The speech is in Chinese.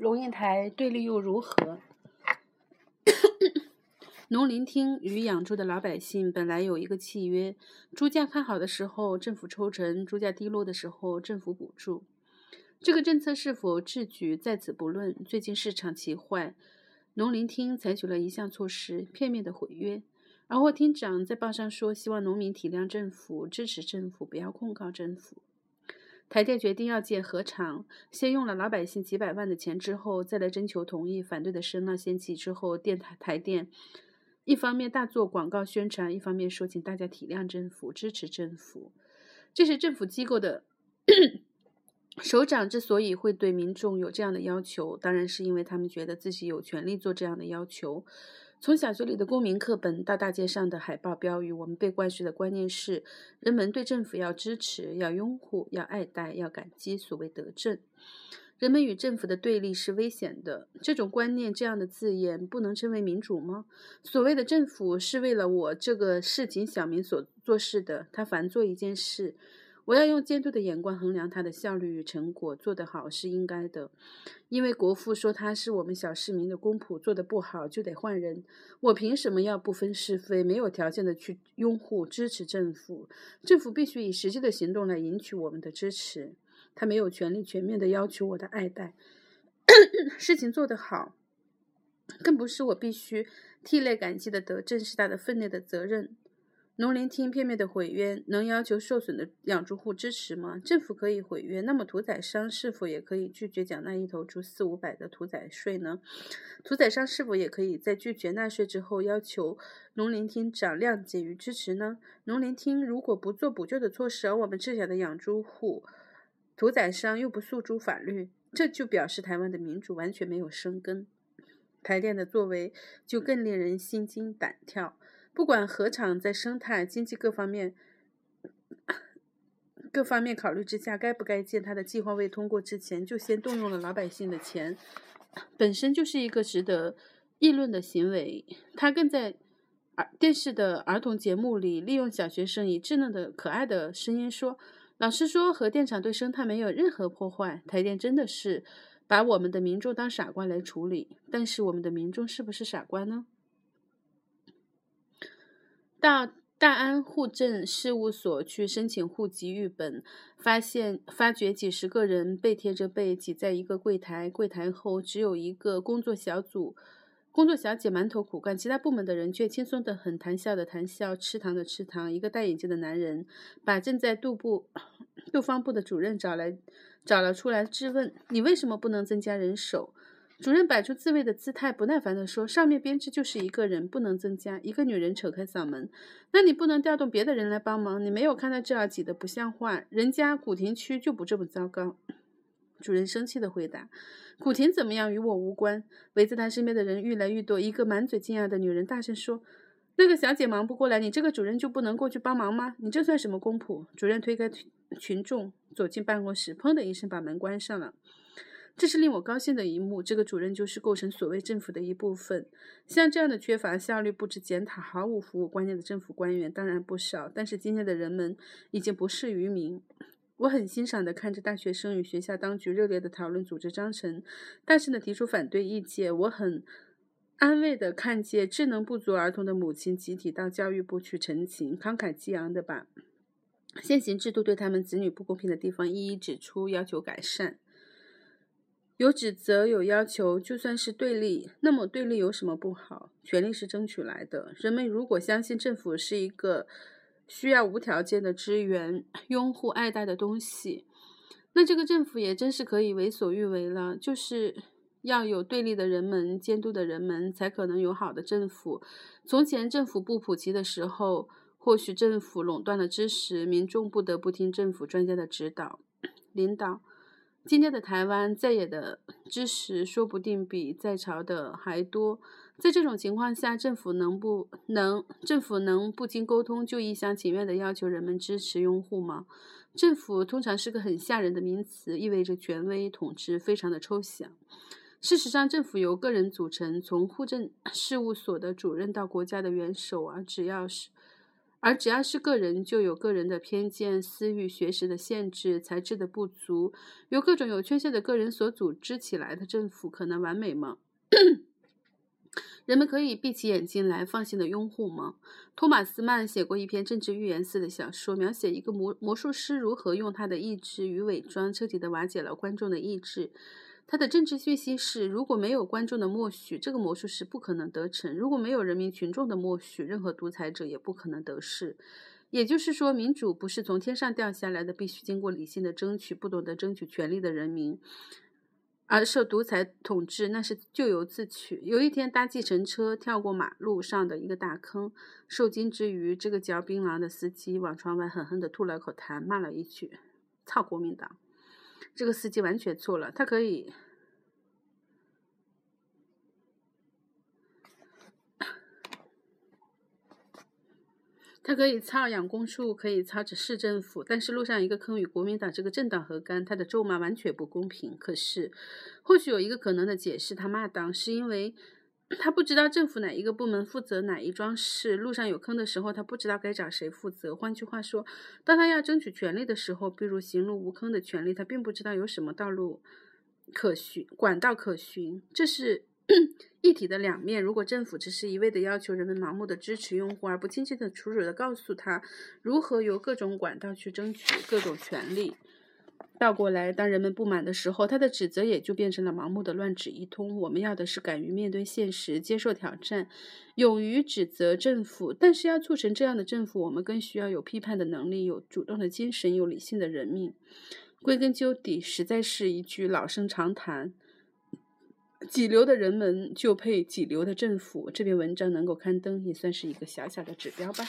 龙应台对立又如何？农林厅与养猪的老百姓本来有一个契约：猪价看好的时候，政府抽成；猪价低落的时候，政府补助。这个政策是否智举，在此不论。最近市场奇坏，农林厅采取了一项措施，片面的毁约。而霍厅长在报上说，希望农民体谅政府，支持政府，不要控告政府。台电决定要建核厂，先用了老百姓几百万的钱，之后再来征求同意，反对的声浪掀起之后，电台台电一方面大做广告宣传，一方面说请大家体谅政府，支持政府。这是政府机构的 首长之所以会对民众有这样的要求，当然是因为他们觉得自己有权利做这样的要求。从小学里的公民课本到大街上的海报标语，我们被灌输的观念是：人们对政府要支持、要拥护、要爱戴、要感激。所谓德政，人们与政府的对立是危险的。这种观念、这样的字眼，不能称为民主吗？所谓的政府是为了我这个市井小民所做事的，他凡做一件事。我要用监督的眼光衡量他的效率与成果，做得好是应该的。因为国父说他是我们小市民的公仆，做得不好就得换人。我凭什么要不分是非、没有条件的去拥护、支持政府？政府必须以实际的行动来赢取我们的支持。他没有权利全面的要求我的爱戴。事情做得好，更不是我必须涕泪感激的德正，是他的分内的责任。农林厅片面的毁约，能要求受损的养猪户支持吗？政府可以毁约，那么屠宰商是否也可以拒绝缴纳一头猪四五百的屠宰税呢？屠宰商是否也可以在拒绝纳税之后，要求农林厅长谅解与支持呢？农林厅如果不做补救的措施，而我们赤脚的养猪户、屠宰商又不诉诸法律，这就表示台湾的民主完全没有生根。台电的作为就更令人心惊胆跳。不管何厂在生态、经济各方面、各方面考虑之下，该不该建，他的计划未通过之前，就先动用了老百姓的钱，本身就是一个值得议论的行为。他更在儿电视的儿童节目里，利用小学生以稚嫩的、可爱的声音说：“老师说，核电厂对生态没有任何破坏。”台电真的是把我们的民众当傻瓜来处理，但是我们的民众是不是傻瓜呢？到大安户政事务所去申请户籍预本，发现发觉几十个人背贴着背挤在一个柜台，柜台后只有一个工作小组，工作小姐埋头苦干，其他部门的人却轻松的很，谈笑的谈笑，吃糖的吃糖。一个戴眼镜的男人把正在杜部杜方部的主任找来，找了出来质问：“你为什么不能增加人手？”主任摆出自卫的姿态，不耐烦地说：“上面编制就是一个人，不能增加。”一个女人扯开嗓门：“那你不能调动别的人来帮忙？你没有看到这儿挤得不像话？人家古亭区就不这么糟糕。”主任生气地回答：“古亭怎么样与我无关。”围在他身边的人愈来愈多。一个满嘴惊讶的女人大声说：“那个小姐忙不过来，你这个主任就不能过去帮忙吗？你这算什么公仆？”主任推开群众，走进办公室，砰的一声把门关上了。这是令我高兴的一幕。这个主任就是构成所谓政府的一部分。像这样的缺乏效率、不知检讨、毫无服务观念的政府官员当然不少，但是今天的人们已经不是愚民。我很欣赏的看着大学生与学校当局热烈的讨论组织章程，大声的提出反对意见。我很安慰的看见智能不足儿童的母亲集体到教育部去陈情，慷慨激昂的把现行制度对他们子女不公平的地方一一指出，要求改善。有指责，有要求，就算是对立，那么对立有什么不好？权力是争取来的。人们如果相信政府是一个需要无条件的支援、拥护、爱戴的东西，那这个政府也真是可以为所欲为了。就是要有对立的人们、监督的人们，才可能有好的政府。从前政府不普及的时候，或许政府垄断了知识，民众不得不听政府专家的指导、领导。今天的台湾在野的知识说不定比在朝的还多。在这种情况下，政府能不能政府能不经沟通就一厢情愿地要求人们支持拥护吗？政府通常是个很吓人的名词，意味着权威统治，非常的抽象。事实上，政府由个人组成，从户政事务所的主任到国家的元首啊，只要是而只要是个人，就有个人的偏见、私欲、学识的限制、才智的不足。由各种有缺陷的个人所组织起来的政府，可能完美吗？人们可以闭起眼睛来放心的拥护吗？托马斯曼写过一篇政治寓言似的小说，描写一个魔魔术师如何用他的意志与伪装，彻底的瓦解了观众的意志。他的政治讯息是：如果没有观众的默许，这个魔术是不可能得逞；如果没有人民群众的默许，任何独裁者也不可能得势。也就是说，民主不是从天上掉下来的，必须经过理性的争取。不懂得争取权利的人民，而受独裁统治，那是咎由自取。有一天，搭计程车跳过马路上的一个大坑，受惊之余，这个嚼槟榔的司机往窗外狠狠地吐了口痰，骂了一句：“操国民党！”这个司机完全错了，他可以，他可以操养公树，可以操着市政府，但是路上一个坑与国民党这个政党何干？他的咒骂完全不公平。可是，或许有一个可能的解释，他骂党是因为。他不知道政府哪一个部门负责哪一桩事，路上有坑的时候，他不知道该找谁负责。换句话说，当他要争取权利的时候，比如行路无坑的权利，他并不知道有什么道路可循、管道可循。这是 一体的两面。如果政府只是一味的要求人们盲目的支持用户，而不清晰的、楚楚的告诉他如何由各种管道去争取各种权利。倒过来，当人们不满的时候，他的指责也就变成了盲目的乱指一通。我们要的是敢于面对现实、接受挑战、勇于指责政府。但是要促成这样的政府，我们更需要有批判的能力、有主动的精神、有理性的人命。归根究底，实在是一句老生常谈：几流的人们就配几流的政府。这篇文章能够刊登，也算是一个小小的指标吧。